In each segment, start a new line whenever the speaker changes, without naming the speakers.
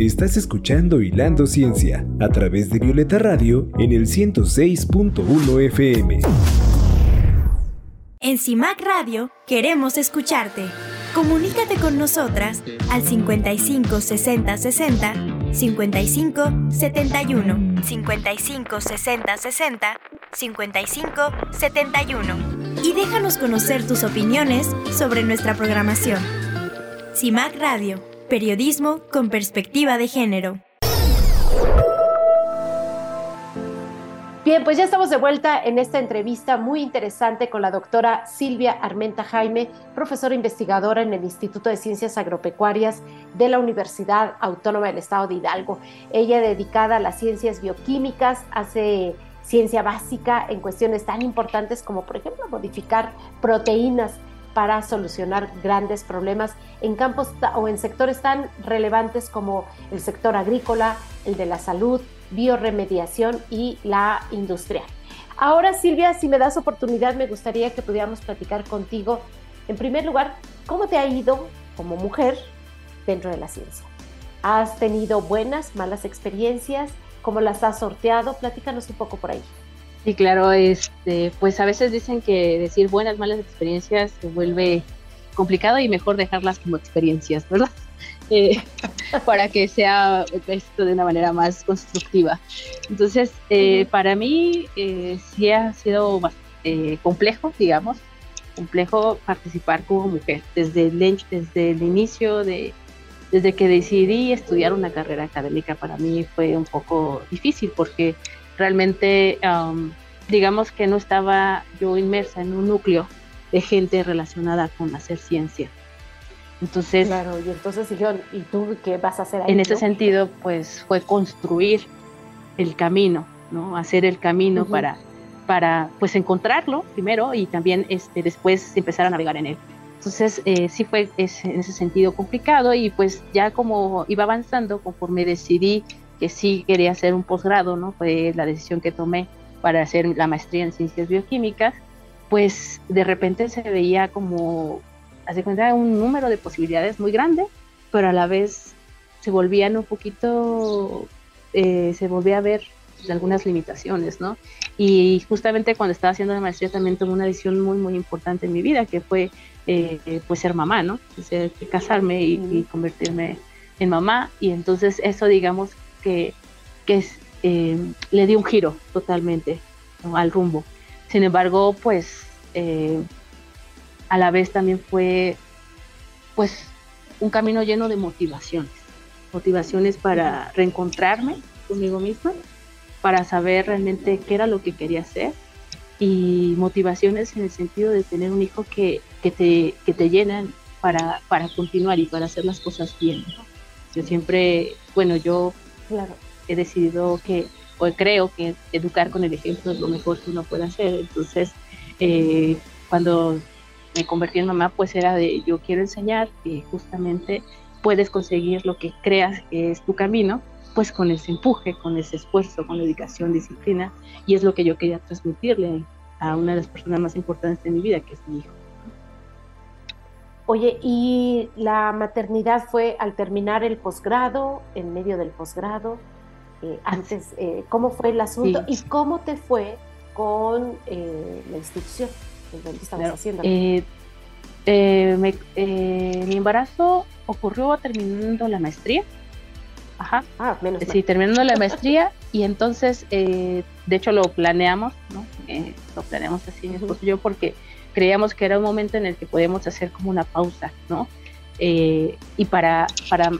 Estás escuchando Hilando Ciencia a través de Violeta Radio en el 106.1 FM.
En CIMAC Radio queremos escucharte. Comunícate con nosotras al 55 60 60 55 71 55 60 60 55 71 y déjanos conocer tus opiniones sobre nuestra programación. CIMAC Radio, periodismo con perspectiva de género.
Bien, pues ya estamos de vuelta en esta entrevista muy interesante con la doctora Silvia Armenta Jaime, profesora investigadora en el Instituto de Ciencias Agropecuarias de la Universidad Autónoma del Estado de Hidalgo. Ella dedicada a las ciencias bioquímicas, hace ciencia básica en cuestiones tan importantes como, por ejemplo, modificar proteínas para solucionar grandes problemas en campos o en sectores tan relevantes como el sector agrícola, el de la salud, bioremediación y la industrial. Ahora, Silvia, si me das oportunidad, me gustaría que pudiéramos platicar contigo. En primer lugar, ¿cómo te ha ido como mujer dentro de la ciencia? ¿Has tenido buenas, malas experiencias? ¿Cómo las has sorteado? Platícanos un poco por ahí.
Sí, claro, este, pues a veces dicen que decir buenas, malas experiencias se vuelve complicado y mejor dejarlas como experiencias, ¿verdad? Eh, para que sea esto de una manera más constructiva. Entonces, eh, para mí eh, sí ha sido complejo, digamos, complejo participar como mujer. Desde el, desde el inicio, de, desde que decidí estudiar una carrera académica, para mí fue un poco difícil porque realmente, digamos que no estaba yo inmersa en un núcleo de gente relacionada con hacer ciencia. Entonces,
claro, y entonces dijeron, ¿y tú qué vas a hacer ahí?
En ese sentido, pues fue construir el camino, ¿no? Hacer el camino para, para, pues encontrarlo primero y también este, después empezar a navegar en él. Entonces, eh, sí fue en ese sentido complicado y pues ya como iba avanzando, conforme decidí que sí quería hacer un posgrado, ¿no? Fue la decisión que tomé para hacer la maestría en ciencias bioquímicas, pues de repente se veía como, hace cuenta, un número de posibilidades muy grande, pero a la vez se volvían un poquito, eh, se volvía a ver algunas limitaciones, ¿no? Y justamente cuando estaba haciendo la maestría también tomé una decisión muy, muy importante en mi vida, que fue eh, pues ser mamá, ¿no? casarme y, convertirme en mamá. Y entonces eso, digamos, que, que eh, le dio un giro totalmente al rumbo. Sin embargo, pues eh, a la vez también fue pues un camino lleno de motivaciones, motivaciones para reencontrarme conmigo misma, para saber realmente qué era lo que quería hacer y motivaciones en el sentido de tener un hijo que, que, te, que te llenan para, para continuar y para hacer las cosas bien. Yo siempre, bueno, yo Claro. He decidido que, o creo que educar con el ejemplo es lo mejor que uno puede hacer. Entonces, eh, cuando me convertí en mamá, pues era de yo quiero enseñar que justamente puedes conseguir lo que creas que es tu camino, pues con ese empuje, con ese esfuerzo, con dedicación, disciplina, y es lo que yo quería transmitirle a una de las personas más importantes de mi vida, que es mi hijo.
Oye, ¿y la maternidad fue al terminar el posgrado, en medio del posgrado? Eh, antes, eh, ¿cómo fue el asunto? ¿Y cómo te fue con eh, la institución en donde estabas haciendo?
mi embarazo ocurrió terminando la maestría. Ajá. Ah, menos Sí, terminando la maestría y entonces, de hecho lo planeamos, ¿no? lo planeamos así mi esposo y yo porque creíamos que era un momento en el que podíamos hacer como una pausa, ¿no? Eh, y para, para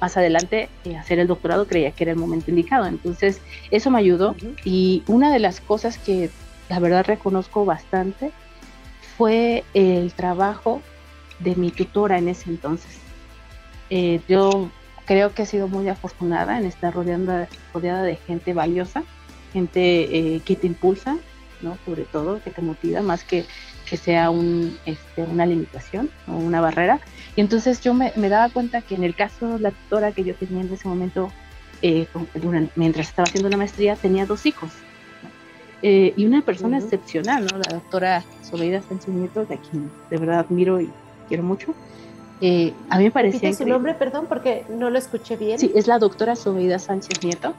más adelante eh, hacer el doctorado creía que era el momento indicado. Entonces, eso me ayudó. Y una de las cosas que la verdad reconozco bastante fue el trabajo de mi tutora en ese entonces. Eh, yo creo que he sido muy afortunada en estar rodeada, rodeada de gente valiosa, gente que te impulsa, sobre todo, que te motiva más que que sea un, este, una limitación o una barrera. Y entonces yo me, daba cuenta que en el caso de la tutora que yo tenía en ese momento, eh, mientras estaba haciendo la maestría, tenía dos hijos. Eh, y una persona excepcional, ¿no? La doctora Soledad Sánchez Nieto, de quien de verdad admiro y quiero mucho. Eh, a mí me parecía.
su nombre, perdón, porque no lo escuché bien?
Sí, es la doctora Sobeida Sánchez Nieto,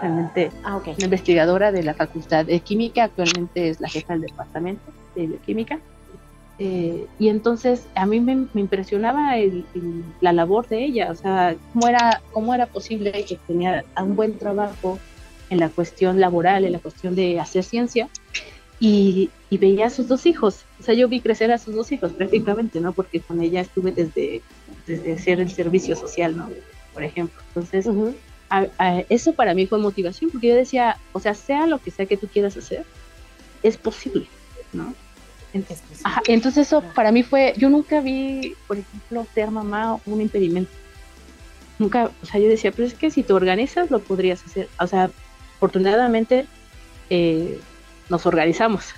realmente
ah, okay.
una investigadora de la Facultad de Química, actualmente es la jefa del departamento de bioquímica. Eh, y entonces a mí me, impresionaba la labor de ella, o sea, cómo era, cómo era posible que tenía un buen trabajo en la cuestión laboral, en la cuestión de hacer ciencia, y, veía a sus dos hijos. O sea, yo vi crecer a sus dos hijos prácticamente, ¿no? Porque con ella estuve desde, desde hacer el servicio social, ¿no? Por ejemplo. Entonces, eso para mí fue motivación, porque yo decía, o sea, sea lo que sea que tú quieras hacer, es posible, ¿no? entonces eso para mí fue, yo nunca vi, por ejemplo, ser mamá un impedimento. Nunca, o sea, yo decía, pero es que si te organizas lo podrías hacer. O sea, afortunadamente eh, nos organizamos,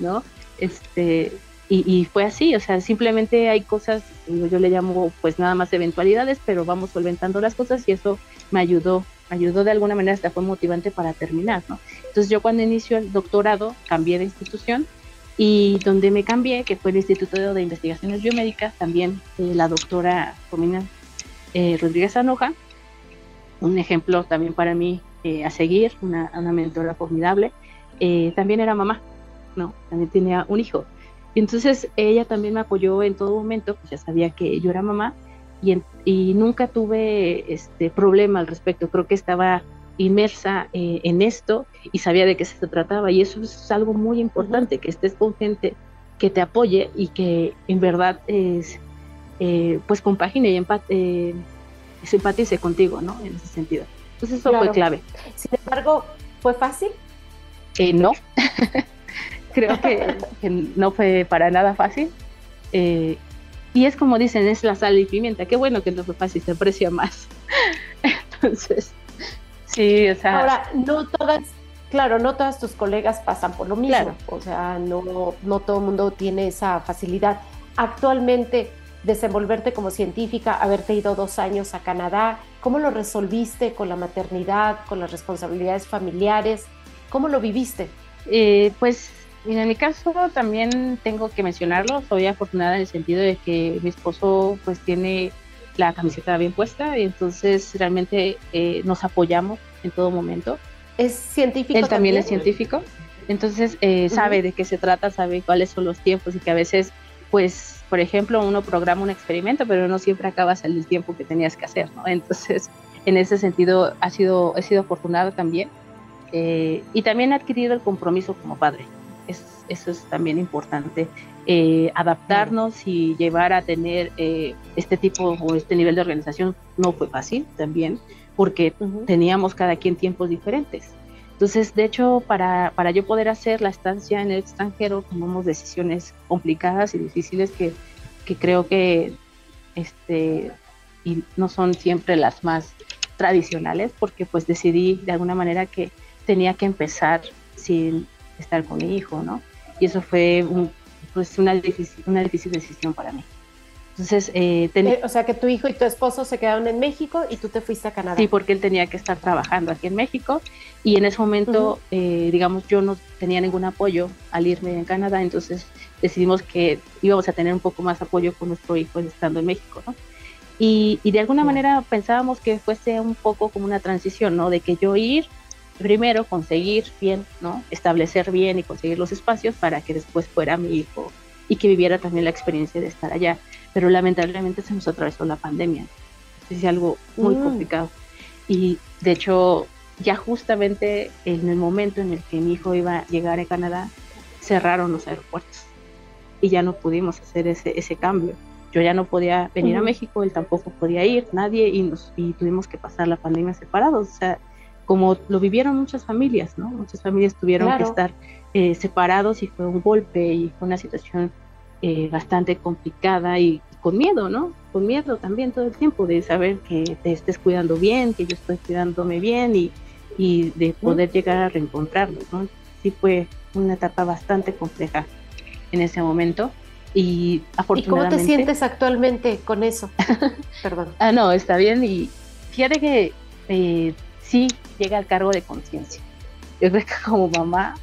¿no? Este, y, fue así, o sea, simplemente hay cosas, yo le llamo pues nada más eventualidades, pero vamos solventando las cosas y eso me ayudó, ayudó de alguna manera, hasta fue motivante para terminar, ¿no? Entonces yo cuando inicio el doctorado cambié de institución y donde me cambié, que fue el Instituto de Investigaciones Biomédicas, también eh, la doctora Romina eh, Rodríguez Anoja, un ejemplo también para mí eh, a seguir, una, una mentora formidable, eh, también era mamá, ¿no? También tenía un hijo. Y entonces ella también me apoyó en todo momento, pues ya sabía que yo era mamá y, y nunca tuve este problema al respecto. Creo que estaba inmersa eh, en esto y sabía de qué se trataba y eso es algo muy importante, que estés con gente que te apoye y que en verdad es, eh, pues compagine y empate, simpatice contigo, ¿no? En ese sentido. Entonces eso fue clave.
Sin embargo, ¿fue fácil?
no, creo que, no fue para nada fácil. Eh, y es como dicen, es la sal y pimienta. Qué bueno que no fue fácil, se aprecia más. Entonces, sí, o sea.
Ahora, no todas, claro, no todas tus colegas pasan por lo mismo. O sea, no, no todo el mundo tiene esa facilidad. Actualmente, desenvolverte como científica, haberte ido dos años a Canadá, ¿cómo lo resolviste con la maternidad, con las responsabilidades familiares? ¿Cómo lo viviste?
Eh, pues en mi caso también tengo que mencionarlo, soy afortunada en el sentido de que mi esposo pues tiene la camiseta bien puesta y entonces realmente eh, nos apoyamos en todo momento.
¿Es científico?
Él también, es científico, entonces eh, sabe de qué se trata, sabe cuáles son los tiempos y que a veces pues por ejemplo uno programa un experimento pero no siempre acabas el tiempo que tenías que hacer, ¿no? Entonces en ese sentido ha sido, he sido afortunado también eh, y también ha adquirido el compromiso como padre. Eso es también importante. Eh, adaptarnos y llevar a tener eh, este tipo o este nivel de organización no fue fácil también, porque teníamos cada quien tiempos diferentes. Entonces, de hecho, para, para yo poder hacer la estancia en el extranjero, tomamos decisiones complicadas y difíciles que, que creo que este, y no son siempre las más tradicionales, porque pues decidí de alguna manera que tenía que empezar sin estar con mi hijo, ¿no? Y eso fue pues una, difícil, una difícil decisión para mí. Entonces, eh,
eh, o sea que tu hijo y tu esposo se quedaron en México y tú te fuiste a Canadá.
Sí, porque él tenía que estar trabajando aquí en México y en ese momento, eh, digamos, yo no tenía ningún apoyo al irme en Canadá, entonces decidimos que íbamos a tener un poco más apoyo con nuestro hijo estando en México, ¿no? Y, y de alguna manera pensábamos que fuese un poco como una transición, ¿no? De que yo ir, primero conseguir bien, ¿no? Establecer bien y conseguir los espacios para que después fuera mi hijo y que viviera también la experiencia de estar allá. Pero lamentablemente se nos atravesó la pandemia. Es algo muy mm. complicado. Y de hecho, ya justamente en el momento en el que mi hijo iba a llegar a Canadá, cerraron los aeropuertos y ya no pudimos hacer ese, ese cambio. Yo ya no podía venir a México, él tampoco podía ir, nadie, y, nos, y tuvimos que pasar la pandemia separados. O sea, como lo vivieron muchas familias, ¿no? Muchas familias tuvieron que estar eh, separados y fue un golpe y fue una situación eh, bastante complicada y, con miedo, ¿no? Con miedo también todo el tiempo de saber que te estés cuidando bien, que yo estoy cuidándome bien y, y de poder llegar a reencontrarnos, ¿no? Sí fue una etapa bastante compleja en ese momento y afortunadamente...
¿Y cómo te sientes actualmente con eso? Perdón.
ah, no, está bien y fíjate que eh, sí llega al cargo de conciencia. Yo creo que como mamá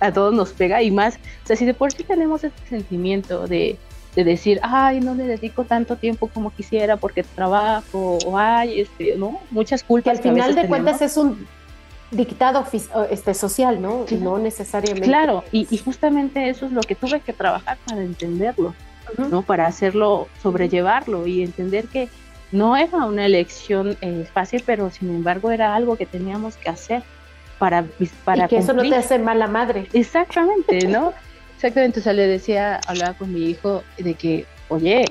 a todos nos pega y más, o sea, si de por sí tenemos este sentimiento de, de decir, ay, no le dedico tanto tiempo como quisiera porque trabajo, o ay, este, ¿no? Muchas culpas.
Que al final de cuentas es un dictado este, social, ¿no? y No necesariamente.
Claro, y, justamente eso es lo que tuve que trabajar para entenderlo, ¿no? Para hacerlo, sobrellevarlo y entender que no era una elección eh, fácil, pero sin embargo era algo que teníamos que hacer para, para
y que eso no te hace mala madre.
Exactamente, ¿no? Exactamente, o sea, le decía, hablaba con mi hijo de que, oye,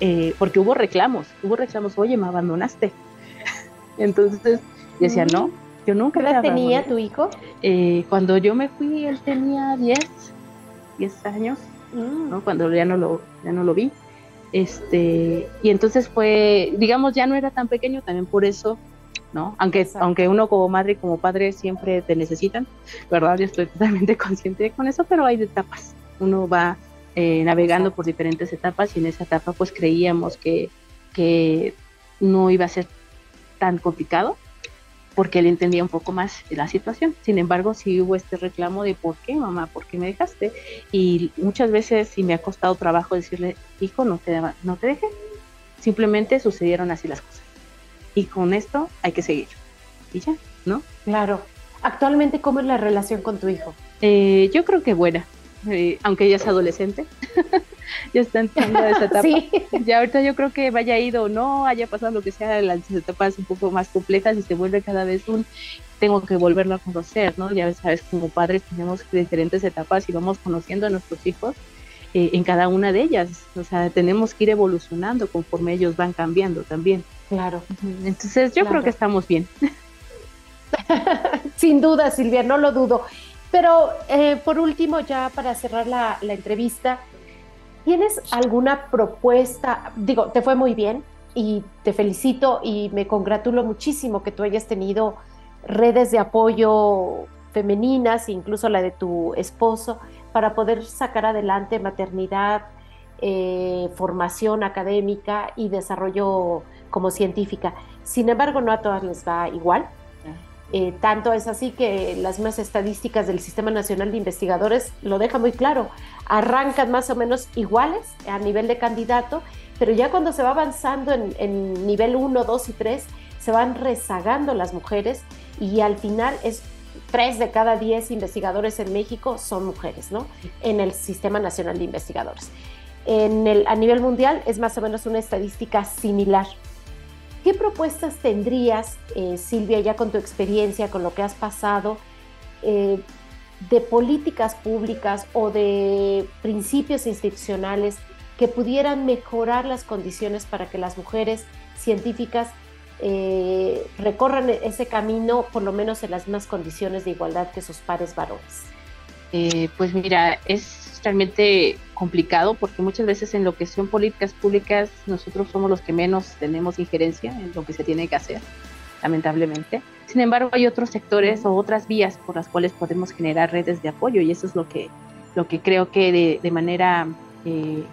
eh, porque hubo reclamos, hubo reclamos, oye, me abandonaste. Entonces decía, no, mm. yo nunca.
¿Qué edad tenía tu hijo?
Eh, cuando yo me fui, él tenía 10, 10 años, mm. ¿no? Cuando ya no lo, ya no lo vi. Este, y entonces fue, digamos, ya no era tan pequeño, también por eso, ¿no? Aunque, aunque uno como madre y como padre siempre te necesitan, ¿verdad? Yo estoy totalmente consciente con eso, pero hay etapas. Uno va eh, navegando por diferentes etapas y en esa etapa pues creíamos que, que no iba a ser tan complicado, porque él entendía un poco más la situación. Sin embargo, sí hubo este reclamo de por qué, mamá, por qué me dejaste. Y muchas veces sí me ha costado trabajo decirle, hijo, no te, no te dejé. Simplemente sucedieron así las cosas. Y con esto hay que seguir. Y ya, ¿no?
Claro. Actualmente, ¿cómo es la relación con tu hijo?
Eh, yo creo que buena. Eh, aunque ella es adolescente, ya está entrando esa etapa. Ya ahorita yo creo que vaya ido o no, haya pasado lo que sea, las etapas un poco más complejas y se vuelve cada vez un tengo que volverlo a conocer, ¿no? Ya sabes, como padres tenemos diferentes etapas y vamos conociendo a nuestros hijos eh, en cada una de ellas. O sea, tenemos que ir evolucionando conforme ellos van cambiando también.
Claro.
Entonces yo creo que estamos bien.
Sin duda, Silvia, no lo dudo. Pero eh, por último, ya para cerrar la, entrevista, ¿tienes alguna propuesta? Digo, te fue muy bien y te felicito y me congratulo muchísimo que tú hayas tenido redes de apoyo femeninas, incluso la de tu esposo, para poder sacar adelante maternidad, eh, formación académica y desarrollo como científica. Sin embargo, no a todas les va igual. Eh, tanto es así que las mismas estadísticas del Sistema Nacional de Investigadores lo dejan muy claro. Arrancan más o menos iguales a nivel de candidato, pero ya cuando se va avanzando en, nivel 1, 2 y 3, se van rezagando las mujeres y al final es 3 de cada 10 investigadores en México son mujeres, ¿no? En el Sistema Nacional de Investigadores. En el, a nivel mundial es más o menos una estadística similar. ¿Qué propuestas tendrías, eh, Silvia, ya con tu experiencia, con lo que has pasado, eh, de políticas públicas o de principios institucionales que pudieran mejorar las condiciones para que las mujeres científicas eh, recorran ese camino, por lo menos en las mismas condiciones de igualdad que sus pares varones?
pues mira, es realmente complicado porque muchas veces en lo que son políticas públicas nosotros somos los que menos tenemos injerencia en lo que se tiene que hacer, lamentablemente. Sin embargo, hay otros sectores o otras vías por las cuales podemos generar redes de apoyo y eso es lo que, lo que creo que de, manera eh,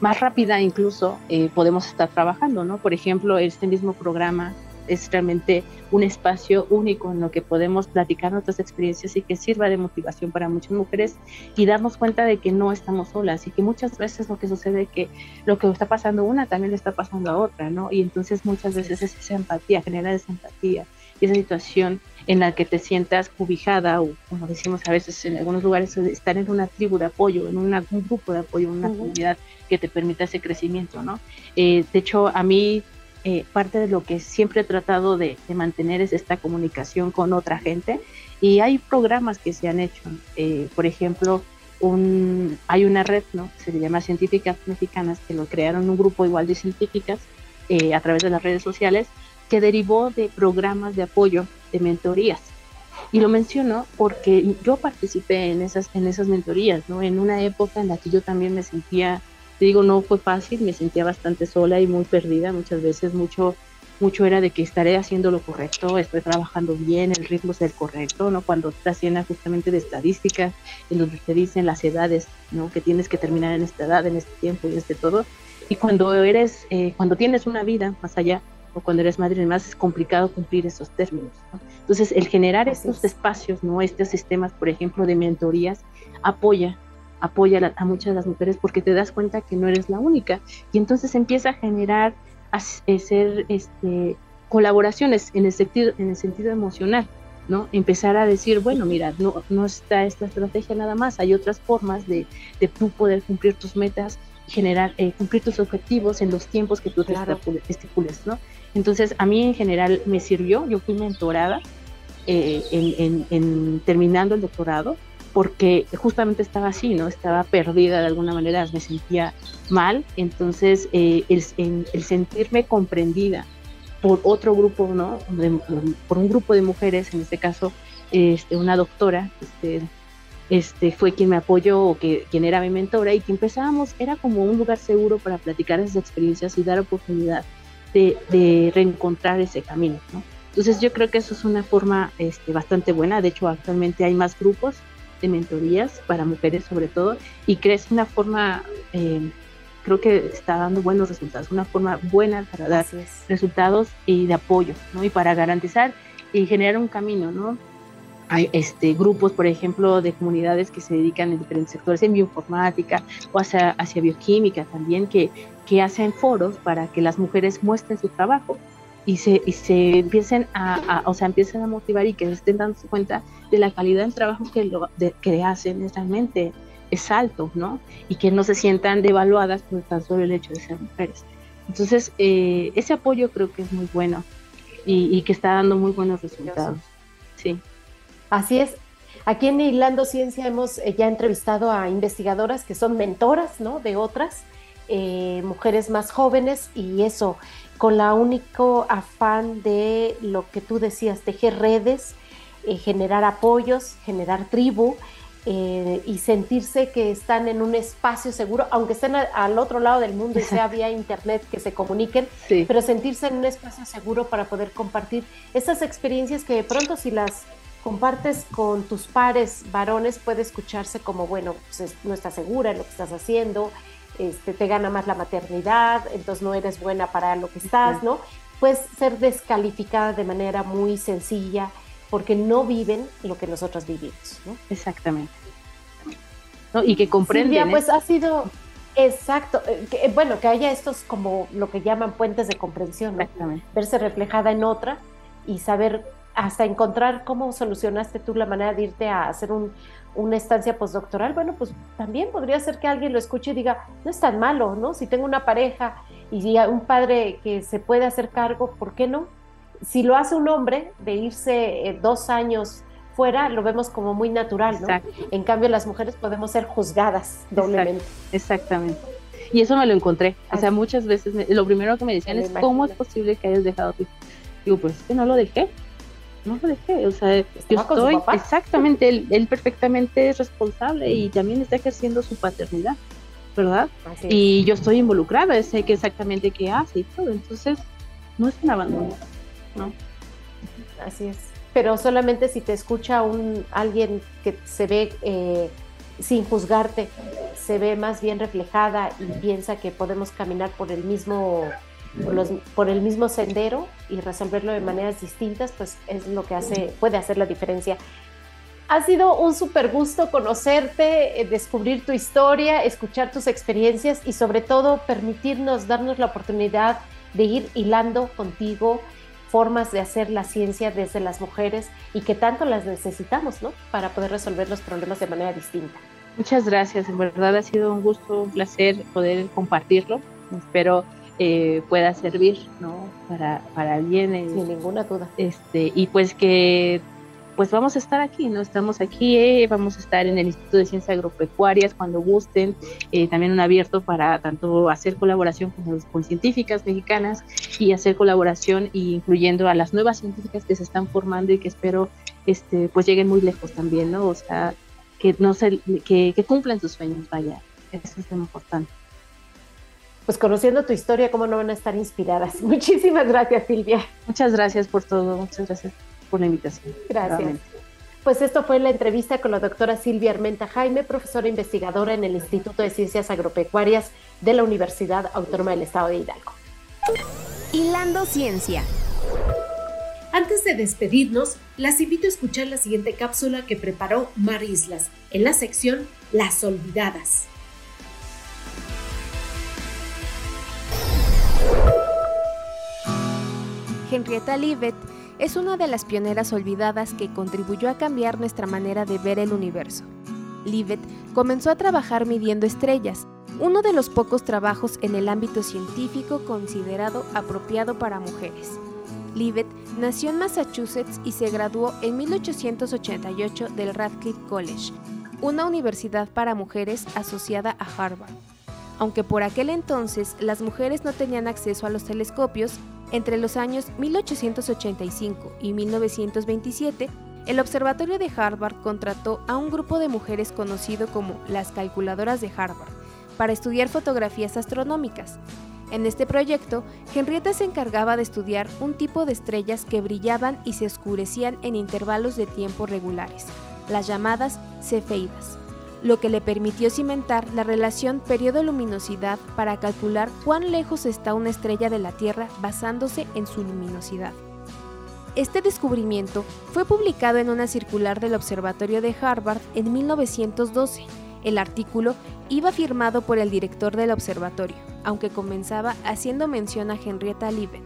más rápida incluso eh, podemos estar trabajando, ¿no? Por ejemplo, este mismo programa es realmente un espacio único en lo que podemos platicar nuestras experiencias y que sirva de motivación para muchas mujeres y darnos cuenta de que no estamos solas y que muchas veces lo que sucede es que lo que está pasando una también le está pasando a otra, ¿no? Y entonces muchas veces es esa empatía, genera esa empatía y esa situación en la que te sientas cubijada o como decimos a veces en algunos lugares estar en una tribu de apoyo, en un grupo de apoyo, en una comunidad que te permita ese crecimiento, ¿no? Eh, de hecho, a mí eh, parte de lo que siempre he tratado de, mantener es esta comunicación con otra gente y hay programas que se han hecho. Eh, por ejemplo, hay una red, ¿no? Se llama Científicas Mexicanas, que lo crearon un grupo igual de científicas eh, a través de las redes sociales, que derivó de programas de apoyo, de mentorías. Y lo menciono porque yo participé en esas, en esas mentorías, ¿no? En una época en la que yo también me sentía te digo, no fue fácil, me sentía bastante sola y muy perdida, muchas veces mucho mucho era de que estaré haciendo lo correcto, estoy trabajando bien, el ritmo es el correcto, ¿no? Cuando estás llena justamente de estadísticas en donde te dicen las edades, ¿no? Que tienes que terminar en esta edad, en este tiempo y este todo. Y cuando eres, eh, cuando tienes una vida más allá, o cuando eres madre y demás, es complicado cumplir esos términos. Entonces, el generar estos espacios, ¿no? Estos sistemas, por ejemplo, de mentorías, apoya apoya a, muchas de las mujeres porque te das cuenta que no eres la única y entonces empieza a generar a, ser este, colaboraciones en el sentido en el sentido emocional ¿no? Empezar a decir, bueno, mira, no, no está esta estrategia nada más, hay otras formas de, de tú poder cumplir tus metas, generar, eh, cumplir tus objetivos en los tiempos que tú te estipules, ¿no? Entonces, a mí en general me sirvió, yo fui mentorada eh, en, en, terminando el doctorado, porque justamente estaba así, ¿no? Estaba perdida de alguna manera, me sentía mal, entonces eh, el, el sentirme comprendida, por otro grupo, ¿no? por un grupo de mujeres, en este caso, este, una doctora, este, este, fue quien me apoyó o que, quien era mi mentora y que empezábamos, era como un lugar seguro para platicar esas experiencias y dar oportunidad de, reencontrar ese camino, ¿no? Entonces yo creo que eso es una forma este, bastante buena, de hecho actualmente hay más grupos de mentorías para mujeres sobre todo y crees una forma eh, creo que está dando buenos resultados, una forma buena para dar resultados y de apoyo, ¿no? Y para garantizar y generar un camino, ¿no? Hay este, grupos, por ejemplo, de comunidades que se dedican en diferentes sectores, en bioinformática o hacia, hacia bioquímica también, que, que hacen foros para que las mujeres muestren su trabajo y se, y se empiecen a, o sea, empiecen a motivar y que estén dando cuenta de la calidad del trabajo que, lo, que hacen realmente es alto, ¿no? Y que no se sientan devaluadas por tan solo el hecho de ser mujeres. Entonces, eh, ese apoyo creo que es muy bueno y, que está dando muy buenos resultados. Sí.
Así es. Aquí en Hilando Ciencia hemos eh, ya entrevistado a investigadoras que son mentoras, ¿no? De otras eh, mujeres más jóvenes y eso, con la único afán de lo que tú decías, tejer redes, generar apoyos, generar tribu eh, y sentirse que están en un espacio seguro, aunque estén al otro lado del mundo y sea vía internet que se comuniquen, pero sentirse en un espacio seguro para poder compartir esas experiencias que de pronto si las compartes con tus pares varones puede escucharse como, bueno, pues no estás segura en lo que estás haciendo, este, te gana más la maternidad, entonces no eres buena para lo que estás, ¿no? Puedes ser descalificada de manera muy sencilla porque no viven lo que nosotros vivimos. ¿no?
Exactamente. Y que comprenden.
pues ha sido exacto. Eh, eh, bueno, que haya estos como lo que llaman puentes de comprensión, verse reflejada en otra y saber hasta encontrar cómo solucionaste tú la manera de irte a hacer un, una estancia postdoctoral, bueno, pues también podría ser que alguien lo escuche y diga, no es tan malo, ¿no? Si tengo una pareja y un padre que se puede hacer cargo, ¿por qué no? si lo hace un hombre de irse eh, dos años fuera, lo vemos como muy natural, ¿no? En cambio, las mujeres podemos ser juzgadas doblemente.
exactamente. Y eso me lo encontré. O sea, muchas veces lo primero que me decían es, ¿cómo es posible que hayas dejado tu Digo, pues es que no lo dejé. No lo dejé. O sea, yo estoy, exactamente, él, él, perfectamente es responsable y también está ejerciendo su paternidad, ¿verdad? Y yo estoy involucrada, sé que exactamente qué hace y todo. Entonces, no es un abandono. ¿no?
Así es. Pero solamente si te escucha un alguien que se ve eh, sin juzgarte, se ve más bien reflejada y piensa que podemos caminar por el mismo por, el mismo sendero y resolverlo de maneras distintas, pues es lo que hace, puede hacer la diferencia. Ha sido un súper gusto conocerte, eh, descubrir tu historia, escuchar tus experiencias y sobre todo permitirnos, darnos la oportunidad de ir hilando contigo formas de hacer la ciencia desde las mujeres y que tanto las necesitamos, ¿no? Para poder resolver los problemas de manera distinta.
Muchas gracias, en verdad ha sido un gusto, un placer poder compartirlo. Espero eh, pueda servir, ¿no? Para, para alguien.
Sin ninguna duda.
Este, y pues que pues vamos a estar aquí, ¿no? Estamos aquí, eh, vamos a estar en el Instituto de Ciencias Agropecuarias cuando gusten, eh, también un abierto para tanto hacer colaboración con, con científicas mexicanas y hacer colaboración incluyendo a las nuevas científicas que se están formando y que espero este, pues lleguen muy lejos también, ¿no? O sea, que, no se, que, que cumplan sus sueños, vaya, eso es lo importante
pues conociendo tu historia, cómo no van a estar inspiradas. Muchísimas gracias, Silvia.
Muchas gracias por todo, muchas gracias por la invitación.
Gracias. Pues esto fue la entrevista con la doctora Silvia Armenta Jaime, profesora investigadora en el Instituto de Ciencias Agropecuarias de la Universidad Autónoma del Estado de Hidalgo.
Hilando Ciencia.
Antes de despedirnos, las invito a escuchar la siguiente cápsula que preparó Mar Islas en la sección Las Olvidadas.
Henrietta Leavitt es una de las pioneras olvidadas que contribuyó a cambiar nuestra manera de ver el universo. Leavitt comenzó a trabajar midiendo estrellas, uno de los pocos trabajos en el ámbito científico considerado apropiado para mujeres. Leavitt nació en Massachusetts y se graduó en 1888 del Radcliffe College, una universidad para mujeres asociada a Harvard. Aunque por aquel entonces las mujeres no tenían acceso a los telescopios, entre los años 1885 y 1927, el Observatorio de Harvard contrató a un grupo de mujeres conocido como las calculadoras de Harvard para estudiar fotografías astronómicas. En este proyecto, Henrietta se encargaba de estudiar un tipo de estrellas que brillaban y se oscurecían en intervalos de tiempo regulares, las llamadas cefeidas lo que le permitió cimentar la relación periodo-luminosidad para calcular cuán lejos está una estrella de la Tierra basándose en su luminosidad. Este descubrimiento fue publicado en una circular del Observatorio de Harvard en 1912. El artículo iba firmado por el director del observatorio, aunque comenzaba haciendo mención a Henrietta Leavitt.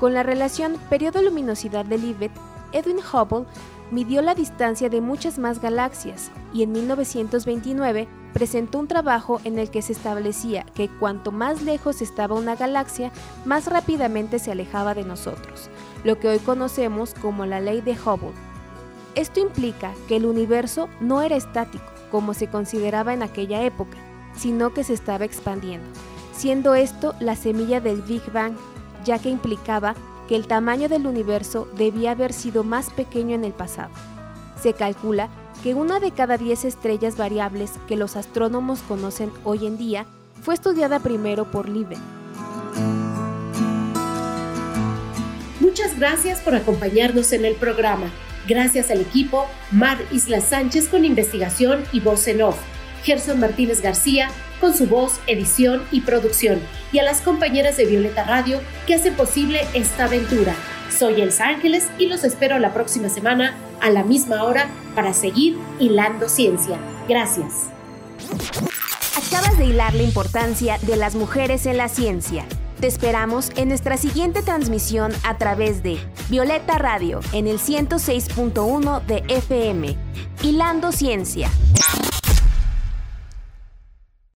Con la relación periodo-luminosidad de Leavitt, Edwin Hubble midió la distancia de muchas más galaxias y en 1929 presentó un trabajo en el que se establecía que cuanto más lejos estaba una galaxia, más rápidamente se alejaba de nosotros, lo que hoy conocemos como la ley de Hubble. Esto implica que el universo no era estático, como se consideraba en aquella época, sino que se estaba expandiendo, siendo esto la semilla del Big Bang, ya que implicaba que el tamaño del universo debía haber sido más pequeño en el pasado. Se calcula que una de cada 10 estrellas variables que los astrónomos conocen hoy en día fue estudiada primero por Lieben.
Muchas gracias por acompañarnos en el programa. Gracias al equipo Mar Isla Sánchez con investigación y voz en off, Gerson Martínez García con su voz, edición y producción, y a las compañeras de Violeta Radio que hacen posible esta aventura. Soy Elsa Ángeles y los espero la próxima semana a la misma hora para seguir hilando ciencia. Gracias.
Acabas de hilar la importancia de las mujeres en la ciencia. Te esperamos en nuestra siguiente transmisión a través de Violeta Radio en el 106.1 de FM. Hilando Ciencia.